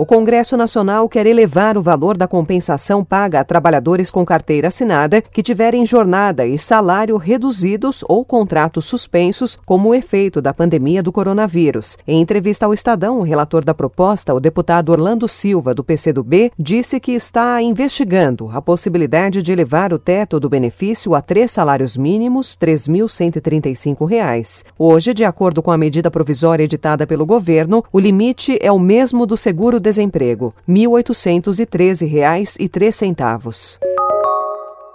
O Congresso Nacional quer elevar o valor da compensação paga a trabalhadores com carteira assinada que tiverem jornada e salário reduzidos ou contratos suspensos como efeito da pandemia do coronavírus. Em entrevista ao Estadão, o relator da proposta, o deputado Orlando Silva, do PCdoB, disse que está investigando a possibilidade de elevar o teto do benefício a três salários mínimos, R$ 3.135. Hoje, de acordo com a medida provisória editada pelo governo, o limite é o mesmo do seguro desemprego, R$ 1.813,03.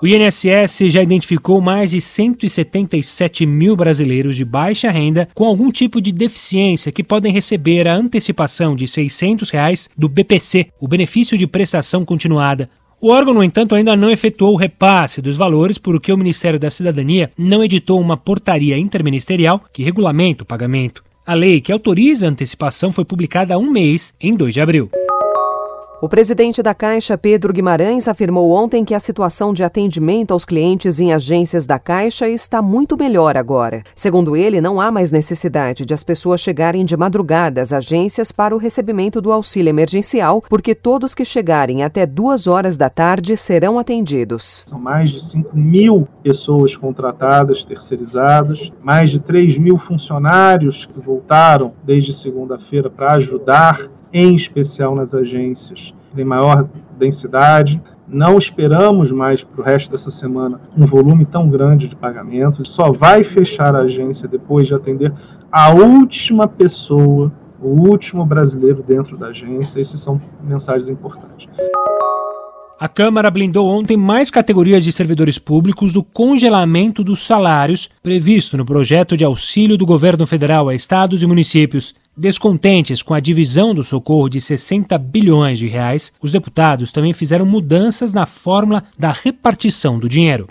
O INSS já identificou mais de 177 mil brasileiros de baixa renda com algum tipo de deficiência que podem receber a antecipação de 600 reais do BPC, o benefício de prestação continuada. O órgão, no entanto, ainda não efetuou o repasse dos valores, porque o Ministério da Cidadania não editou uma portaria interministerial que regulamenta o pagamento. A lei que autoriza a antecipação foi publicada há um mês, em 2 de abril. O presidente da Caixa, Pedro Guimarães, afirmou ontem que a situação de atendimento aos clientes em agências da Caixa está muito melhor agora. Segundo ele, não há mais necessidade de as pessoas chegarem de madrugada às agências para o recebimento do auxílio emergencial, porque todos que chegarem até duas horas da tarde serão atendidos. São mais de 5 mil pessoas contratadas, terceirizadas, mais de 3 mil funcionários que voltaram desde segunda-feira para ajudar em especial nas agências de maior densidade. Não esperamos mais para o resto dessa semana um volume tão grande de pagamentos. Só vai fechar a agência depois de atender a última pessoa, o último brasileiro dentro da agência. Essas são mensagens importantes. A Câmara blindou ontem mais categorias de servidores públicos do congelamento dos salários previsto no projeto de auxílio do governo federal a estados e municípios. Descontentes com a divisão do socorro de 60 bilhões de reais, os deputados também fizeram mudanças na fórmula da repartição do dinheiro.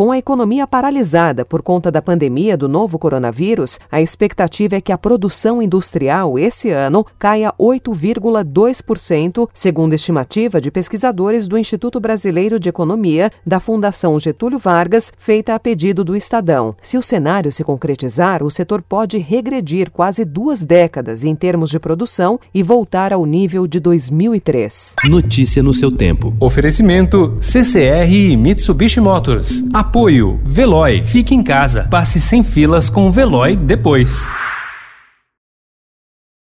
Com a economia paralisada por conta da pandemia do novo coronavírus, a expectativa é que a produção industrial esse ano caia 8,2%, segundo estimativa de pesquisadores do Instituto Brasileiro de Economia da Fundação Getúlio Vargas, feita a pedido do Estadão. Se o cenário se concretizar, o setor pode regredir quase duas décadas em termos de produção e voltar ao nível de 2003. Notícia no seu tempo. Oferecimento CCR e Mitsubishi Motors. Apoio Veloy. Fique em casa. Passe sem filas com o Veloy depois.